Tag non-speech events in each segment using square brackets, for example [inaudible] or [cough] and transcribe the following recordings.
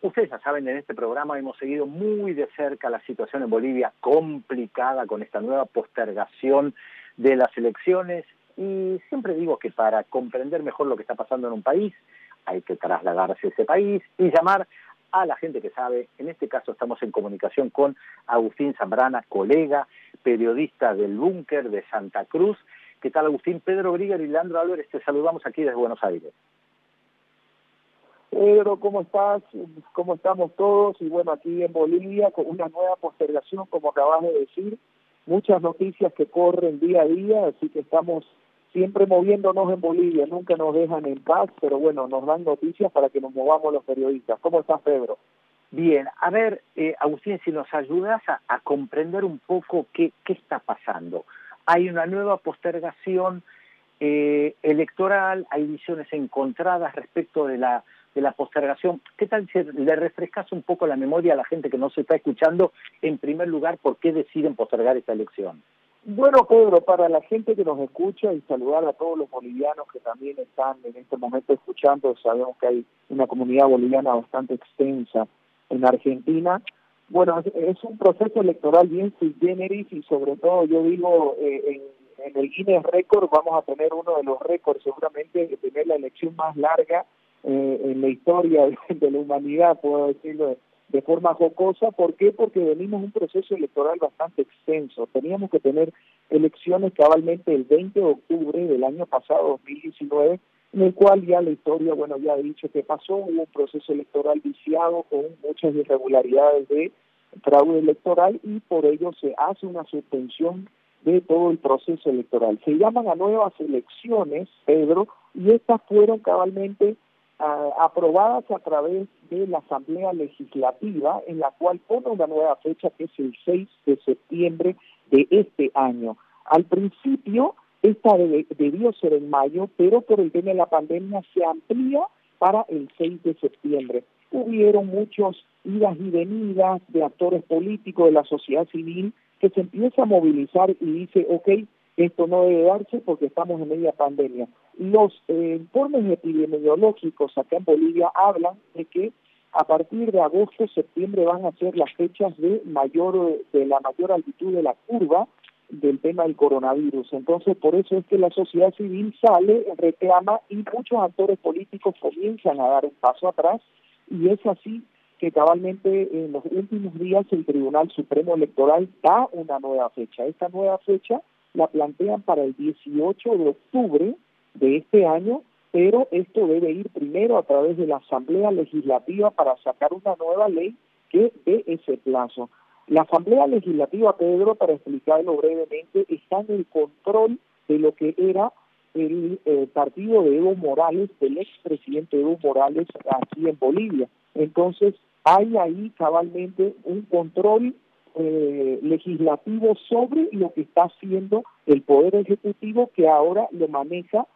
Ustedes ya saben, en este programa hemos seguido muy de cerca la situación en Bolivia complicada con esta nueva postergación de las elecciones y siempre digo que para comprender mejor lo que está pasando en un país hay que trasladarse a ese país y llamar a la gente que sabe. En este caso estamos en comunicación con Agustín Zambrana, colega, periodista del Búnker de Santa Cruz. ¿Qué tal Agustín? Pedro Briger y Leandro Álvarez, te saludamos aquí desde Buenos Aires. Pedro, ¿cómo estás? ¿Cómo estamos todos? Y bueno, aquí en Bolivia con una nueva postergación, como acabas de decir, muchas noticias que corren día a día, así que estamos siempre moviéndonos en Bolivia, nunca nos dejan en paz, pero bueno, nos dan noticias para que nos movamos los periodistas. ¿Cómo estás, Pedro? Bien, a ver, eh, Agustín, si nos ayudas a, comprender un poco qué, qué está pasando. Hay una nueva postergación eh, electoral, hay visiones encontradas respecto de la de la postergación. ¿Qué tal si le refrescas un poco la memoria a la gente que no se está escuchando, en primer lugar, por qué deciden postergar esta elección? Bueno, Pedro, para la gente que nos escucha y saludar a todos los bolivianos que también están en este momento escuchando, sabemos que hay una comunidad boliviana bastante extensa en Argentina. Bueno, es un proceso electoral bien sui generis y sobre todo yo digo, eh, en, en el Guinness Record vamos a tener uno de los récords seguramente de tener la elección más larga eh, en la historia de, [laughs] la humanidad, puedo decirlo de, forma jocosa. ¿Por qué? Porque venimos un proceso electoral bastante extenso. Teníamos que tener elecciones cabalmente el 20 de octubre del año pasado, 2019, en el cual ya la historia, bueno, ya ha dicho que pasó, hubo un proceso electoral viciado con muchas irregularidades de fraude electoral y por ello se hace una suspensión de todo el proceso electoral. Se llaman a nuevas elecciones, Pedro, y estas fueron cabalmente aprobadas a través de la Asamblea Legislativa, en la cual pone una nueva fecha que es el 6 de septiembre de este año. Al principio, esta debió ser en mayo, pero por el tema de la pandemia se amplía para el 6 de septiembre. Hubieron muchos idas y venidas de actores políticos de la sociedad civil que se empieza a movilizar y dice, ok, esto no debe darse porque estamos en media pandemia. Los eh, informes epidemiológicos acá en Bolivia hablan de que a partir de agosto, septiembre van a ser las fechas de mayor de la mayor altitud de la curva del tema del coronavirus. Entonces, por eso es que la sociedad civil sale, reclama y muchos actores políticos comienzan a dar un paso atrás y es así que cabalmente en los últimos días el Tribunal Supremo Electoral da una nueva fecha. Esta nueva fecha la plantean para el 18 de octubre de este año, pero esto debe ir primero a través de la Asamblea Legislativa para sacar una nueva ley que dé ese plazo. La Asamblea Legislativa, Pedro, para explicarlo brevemente, está en el control de lo que era el eh, partido de Evo Morales, del expresidente Evo Morales aquí en Bolivia. Entonces, hay ahí cabalmente un control eh, legislativo sobre lo que está haciendo el Poder Ejecutivo que ahora lo maneja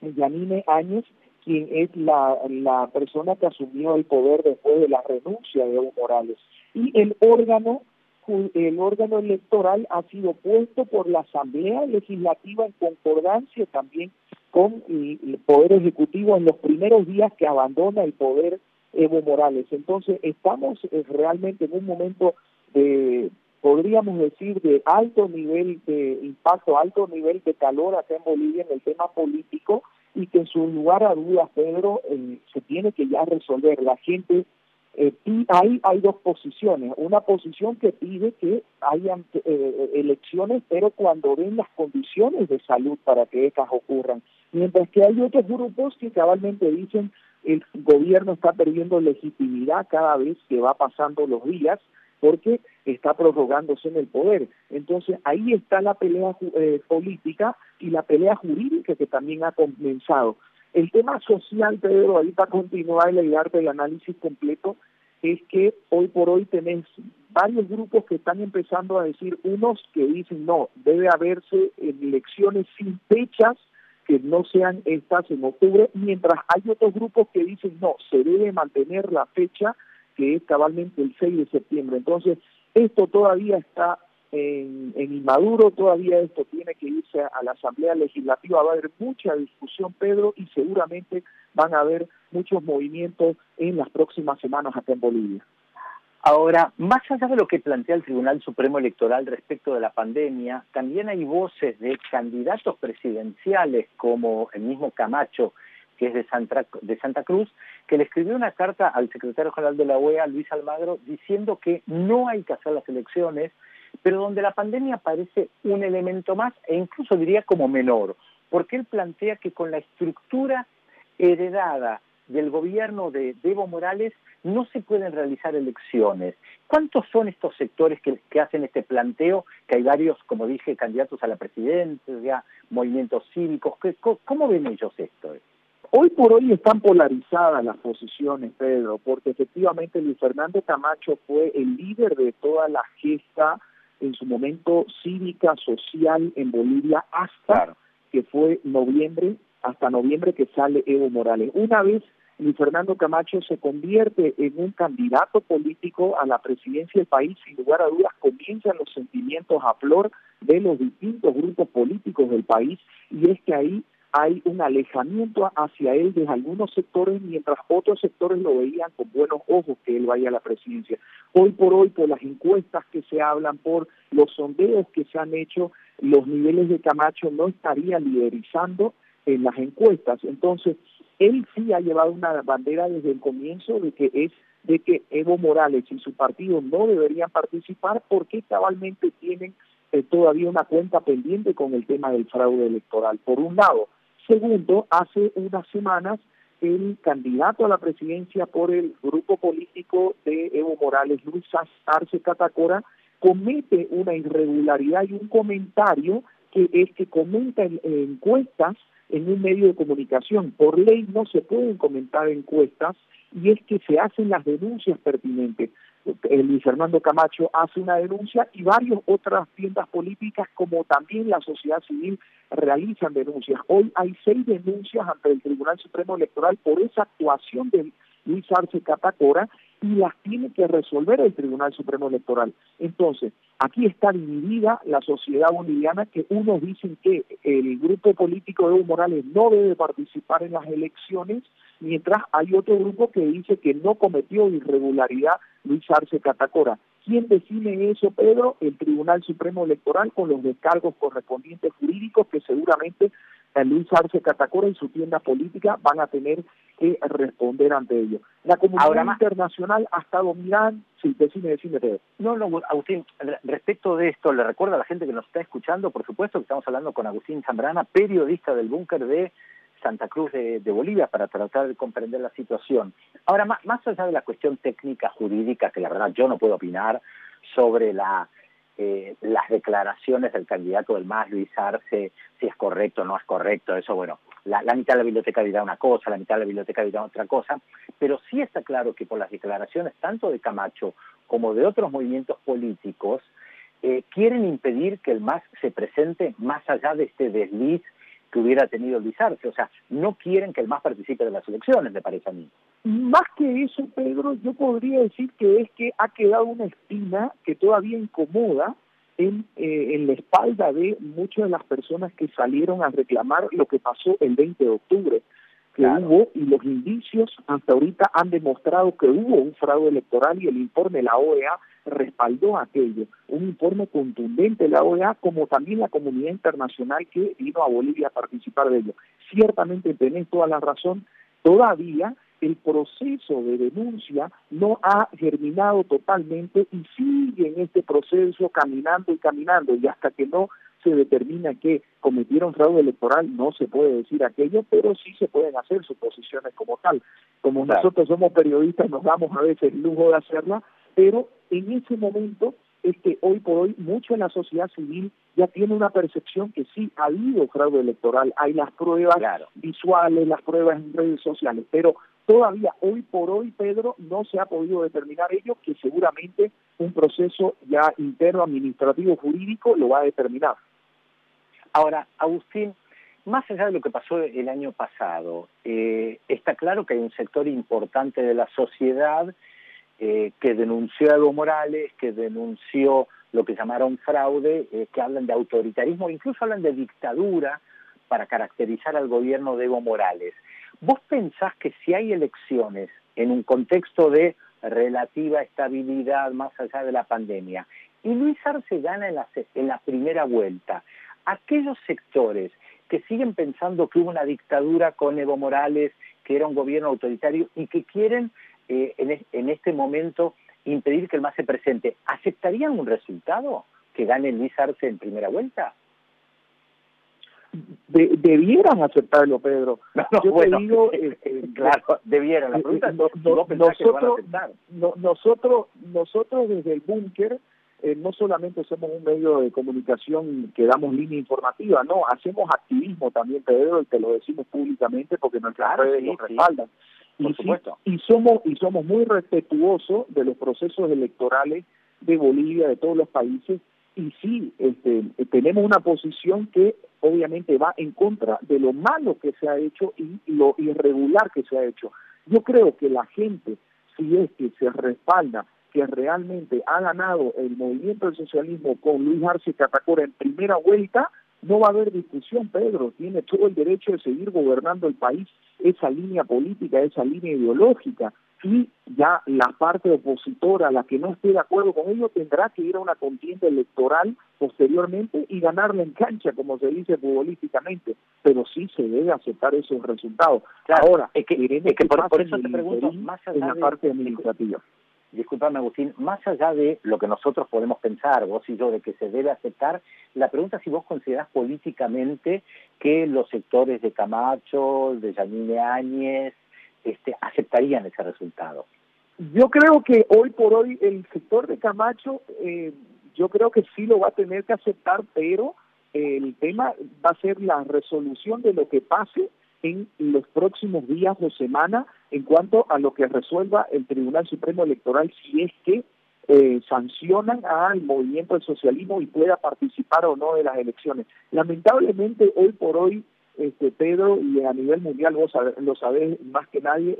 Yanine Áñez, quien es la, la persona que asumió el poder después de la renuncia de Evo Morales. Y el órgano el órgano electoral ha sido puesto por la Asamblea Legislativa en concordancia también con el Poder Ejecutivo en los primeros días que abandona el poder Evo Morales. Entonces, estamos eh, realmente en un momento de, podríamos decir, de alto nivel de impacto, alto nivel de calor acá en Bolivia en el tema político y que en su lugar a dudas, Pedro, eh, se tiene que ya resolver. La gente, eh, hay, hay dos posiciones. Una posición que pide que hayan eh, elecciones, pero cuando ven las condiciones de salud para que estas ocurran. Mientras que hay otros grupos que cabalmente dicen el gobierno está perdiendo legitimidad cada vez que va pasando los días porque está prorrogándose en el poder. Entonces ahí está la pelea eh, política y la pelea jurídica que también ha comenzado. El tema social, Pedro, ahí para continuar y darte el análisis completo, es que hoy por hoy tenés varios grupos que están empezando a decir, unos que dicen, no, debe haberse elecciones sin fechas que no sean estas en octubre, mientras hay otros grupos que dicen, no, se debe mantener la fecha que es cabalmente el 6 de septiembre. Entonces, esto todavía está en, Inmaduro, todavía esto tiene que irse a la Asamblea Legislativa, va a haber mucha discusión, Pedro, y seguramente van a haber muchos movimientos en las próximas semanas acá en Bolivia. Ahora, más allá de lo que plantea el Tribunal Supremo Electoral respecto de la pandemia, también hay voces de candidatos presidenciales como el mismo Camacho, que es de Santa, Cruz, que le escribió una carta al secretario general de la OEA, Luis Almagro, diciendo que no hay que hacer las elecciones, pero donde la pandemia parece un elemento más e incluso diría como menor, porque él plantea que con la estructura heredada del gobierno de Evo Morales no se pueden realizar elecciones. ¿Cuántos son estos sectores que, hacen este planteo? Que hay varios, como dije, candidatos a la presidencia, movimientos cívicos. ¿Cómo ven ellos esto? Hoy por hoy están polarizadas las posiciones, Pedro, porque efectivamente Luis Fernando Camacho fue el líder de toda la gesta en su momento cívica, social en Bolivia, hasta que fue noviembre, hasta noviembre que sale Evo Morales. Una vez Luis Fernando Camacho se convierte en un candidato político a la presidencia del país, sin lugar a dudas comienzan los sentimientos a flor de los distintos grupos políticos del país y es que ahí hay un alejamiento hacia él de algunos sectores, mientras otros sectores lo veían con buenos ojos que él vaya a la presidencia. Hoy por hoy, por las encuestas que se hablan, por los sondeos que se han hecho, los niveles de Camacho no estarían liderizando en las encuestas. Entonces, él sí ha llevado una bandera desde el comienzo de que es de que Evo Morales y su partido no deberían participar porque cabalmente tienen eh, todavía una cuenta pendiente con el tema del fraude electoral, por un lado. Segundo, hace unas semanas el candidato a la presidencia por el grupo político de Evo Morales, Luis Arce Catacora, comete una irregularidad y un comentario que es que comenta en encuestas en un medio de comunicación. Por ley no se pueden comentar encuestas y es que se hacen las denuncias pertinentes. El Luis Fernando Camacho hace una denuncia y varias otras tiendas políticas como también la sociedad civil realizan denuncias. Hoy hay seis denuncias ante el Tribunal Supremo Electoral por esa actuación de Luis Arce Catacora y las tiene que resolver el Tribunal Supremo Electoral. Entonces, aquí está dividida la sociedad boliviana que unos dicen que el grupo político de Evo Morales no debe participar en las elecciones, mientras hay otro grupo que dice que no cometió irregularidad Luis Arce Catacora. ¿Quién define eso, Pedro? El Tribunal Supremo Electoral con los descargos correspondientes jurídicos que seguramente Luis Arce Catacora y su tienda política van a tener que responder ante ello. La comunidad internacional ha estado mirando, sí, decime, decime, Pedro. No, no, Agustín, respecto de esto, le recuerdo a la gente que nos está escuchando, por supuesto que estamos hablando con Agustín Zambrana, periodista del búnker de Santa Cruz de, Bolivia para tratar de comprender la situación. Ahora, más, más allá de la cuestión técnica jurídica, que la verdad yo no puedo opinar sobre la eh, las declaraciones del candidato del MAS, Luis Arce, si es correcto o no es correcto, eso bueno, la, mitad de la biblioteca dirá una cosa, la mitad de la biblioteca dirá otra cosa, pero sí está claro que por las declaraciones tanto de Camacho como de otros movimientos políticos, eh, quieren impedir que el MAS se presente más allá de este desliz hubiera tenido Arce, o sea, no quieren que el MAS participe de las elecciones, me parece a mí. Más que eso, Pedro, yo podría decir que es que ha quedado una espina que todavía incomoda en, eh, en la espalda de muchas de las personas que salieron a reclamar lo que pasó el 20 de octubre, que hubo, y los indicios hasta ahorita han demostrado que hubo un fraude electoral y el informe de la OEA respaldó aquello, un informe contundente de la OEA, como también la comunidad internacional que vino a Bolivia a participar de ello. Ciertamente tenés toda la razón, todavía el proceso de denuncia no ha germinado totalmente y sigue en este proceso caminando y caminando. Y hasta que no se determina que cometieron fraude electoral no se puede decir aquello, pero sí se pueden hacer suposiciones como tal. Como nosotros somos periodistas nos damos a veces el lujo de hacerla, pero en ese momento es que hoy por hoy mucho en la sociedad civil ya tiene una percepción que sí ha habido fraude electoral, hay las pruebas visuales, las pruebas en redes sociales, pero todavía hoy por hoy, Pedro, no se ha podido determinar ello, que seguramente un proceso ya interno administrativo jurídico lo va a determinar. Ahora, Agustín, más allá de lo que pasó el año pasado, eh, está claro que hay un sector importante de la sociedad eh, que denunció a Evo Morales, que denunció lo que llamaron fraude, eh, que hablan de autoritarismo, incluso hablan de dictadura para caracterizar al gobierno de Evo Morales. ¿Vos pensás que si hay elecciones en un contexto de relativa estabilidad más allá de la pandemia y Luis Arce gana en la, en la primera vuelta, aquellos sectores que siguen pensando que hubo una dictadura con Evo Morales, que era un gobierno autoritario y que quieren eh, en, en, este momento impedir que el MAS se presente, ¿aceptarían un resultado que gane Luis Arce en primera vuelta? debieran aceptarlo, Pedro. [laughs] Yo te digo, [laughs] este, claro, debieran. La pregunta no, nosotros, nosotros, nosotros desde el búnker eh, no solamente somos un medio de comunicación que damos línea informativa, no, hacemos activismo también, Pedro, y te lo decimos públicamente porque nuestras redes lo respaldan. y, y somos y somos muy respetuosos de los procesos electorales de Bolivia, de todos los países, y sí, este, tenemos una posición que obviamente va en contra de lo malo que se ha hecho y lo irregular que se ha hecho. Yo creo que la gente, si es que se respalda que realmente ha ganado el movimiento del socialismo con Luis Arce Catacora en primera vuelta, no va a haber discusión, Pedro, tiene todo el derecho de seguir gobernando el país, esa línea política, esa línea ideológica, y ya la parte opositora, la que no esté de acuerdo con ello, tendrá que ir a una contienda electoral posteriormente y ganarla en cancha, como se dice futbolísticamente, pero sí se debe aceptar esos resultados. Ahora, es que, es que por, eso te pregunto, más allá en la parte administrativa disculpame Agustín, más allá de lo que nosotros podemos pensar, vos y yo, de que se debe aceptar, la pregunta es si vos considerás políticamente que los sectores de Camacho, de Yanine Áñez, este, aceptarían ese resultado. Yo creo que hoy por hoy el sector de Camacho, eh, yo creo que sí lo va a tener que aceptar, pero el tema va a ser la resolución de lo que pase en los próximos días o semanas en cuanto a lo que resuelva el Tribunal Supremo Electoral si es que eh, sancionan al movimiento del socialismo y pueda participar o no de las elecciones. Lamentablemente hoy por hoy, este Pedro, y a nivel mundial vos lo sabés más que nadie,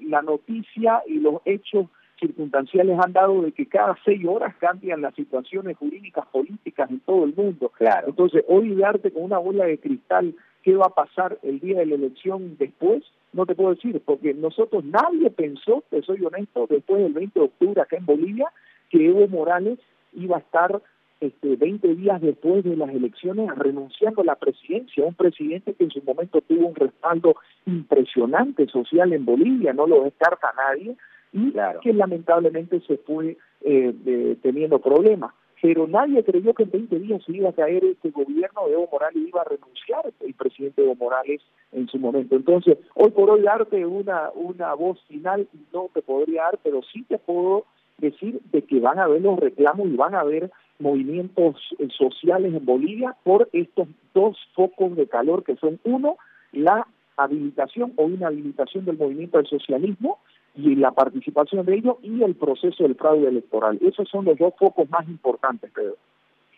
la noticia y los hechos circunstanciales han dado de que cada seis horas cambian las situaciones jurídicas políticas en todo el mundo. Claro. Entonces, hoy darte con una bola de cristal qué va a pasar el día de la elección después, no te puedo decir, porque nosotros nadie pensó, te soy honesto, después del 20 de octubre acá en Bolivia, que Evo Morales iba a estar este, 20 días después de las elecciones renunciando a la presidencia, un presidente que en su momento tuvo un respaldo impresionante social en Bolivia, no lo descarta nadie, y que lamentablemente se fue eh, teniendo problemas. Pero nadie creyó que en 20 días se iba a caer este gobierno de Evo Morales iba a renunciar el presidente Evo Morales en su momento. Entonces, hoy por hoy darte una, una voz final no te podría dar, pero sí te puedo decir de que van a haber los reclamos y van a haber movimientos eh, sociales en Bolivia por estos dos focos de calor que son uno, la habilitación o inhabilitación del movimiento del socialismo y la participación de ellos y el proceso del fraude electoral. Esos son los dos focos más importantes, Pedro.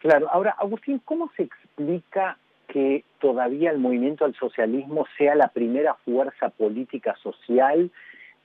Claro, ahora, Agustín, ¿cómo se explica que todavía el movimiento al socialismo sea la primera fuerza política social,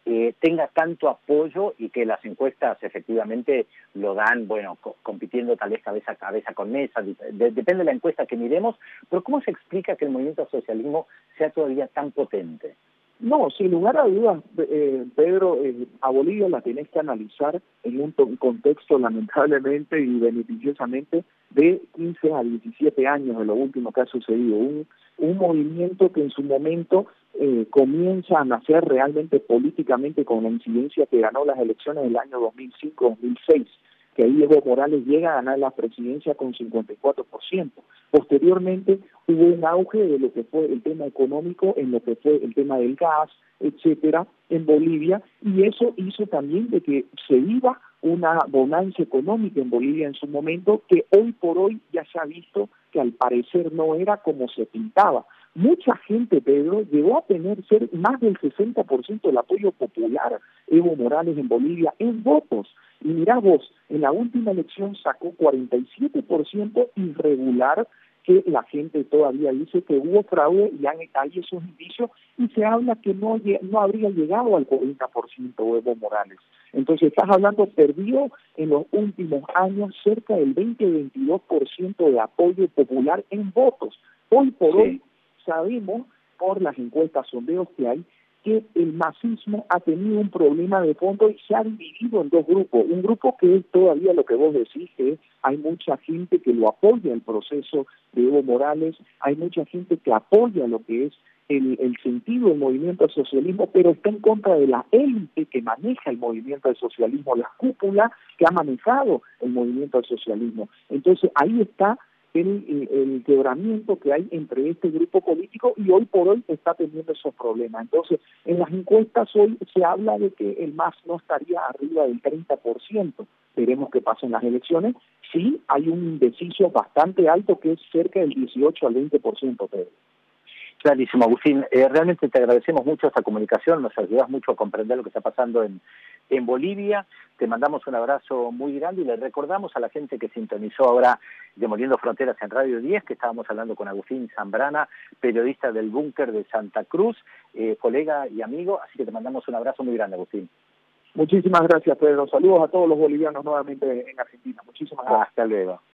eh, tenga tanto apoyo y que las encuestas efectivamente lo dan, bueno, compitiendo tal vez cabeza a cabeza con Mesa, depende de la encuesta que miremos, pero ¿cómo se explica que el movimiento al socialismo sea todavía tan potente? No, sin lugar a dudas, eh, Pedro, eh, a Bolivia la tienes que analizar en un contexto lamentablemente y beneficiosamente de 15 a 17 años de lo último que ha sucedido. Un, un movimiento que en su momento eh, comienza a nacer realmente políticamente con la incidencia que ganó las elecciones del año 2005-2006 que ahí Evo Morales llega a ganar la presidencia con 54%. Posteriormente hubo un auge de lo que fue el tema económico, en lo que fue el tema del gas, etcétera, en Bolivia, y eso hizo también de que se viva una bonanza económica en Bolivia en su momento, que hoy por hoy ya se ha visto que al parecer no era como se pintaba. Mucha gente, Pedro, llegó a tener ser más del 60% del apoyo popular Evo Morales en Bolivia en votos. Y mira vos, en la última elección sacó 47% irregular que la gente todavía dice que hubo fraude y hay, esos indicios y se habla que no, no habría llegado al 40% Evo Morales. Entonces estás hablando, perdió en los últimos años cerca del 20-22% de apoyo popular en votos. Hoy por hoy sabemos por las encuestas sondeos que hay que el masismo ha tenido un problema de fondo y se ha dividido en dos grupos. Un grupo que es todavía lo que vos decís, que hay mucha gente que lo apoya el proceso de Evo Morales, hay mucha gente que apoya lo que es el, el sentido del movimiento al socialismo, pero está en contra de la élite que maneja el movimiento al socialismo, la cúpula que ha manejado el movimiento al socialismo. Entonces ahí está el, el, quebramiento que hay entre este grupo político y hoy por hoy está teniendo esos problemas. Entonces, en las encuestas hoy se habla de que el MAS no estaría arriba del 30%. Veremos qué pasa en las elecciones. Sí, hay un indeciso bastante alto que es cerca del 18 al 20%, Pedro. Clarísimo, Agustín. Eh, realmente te agradecemos mucho esta comunicación, nos ayudas mucho a comprender lo que está pasando en, en Bolivia. Te mandamos un abrazo muy grande y le recordamos a la gente que sintonizó ahora Demoliendo Fronteras en Radio 10, que estábamos hablando con Agustín Zambrana, periodista del búnker de Santa Cruz, eh, colega y amigo, así que te mandamos un abrazo muy grande, Agustín. Muchísimas gracias, Pedro. Saludos a todos los bolivianos nuevamente en Argentina. Muchísimas gracias. Hasta luego.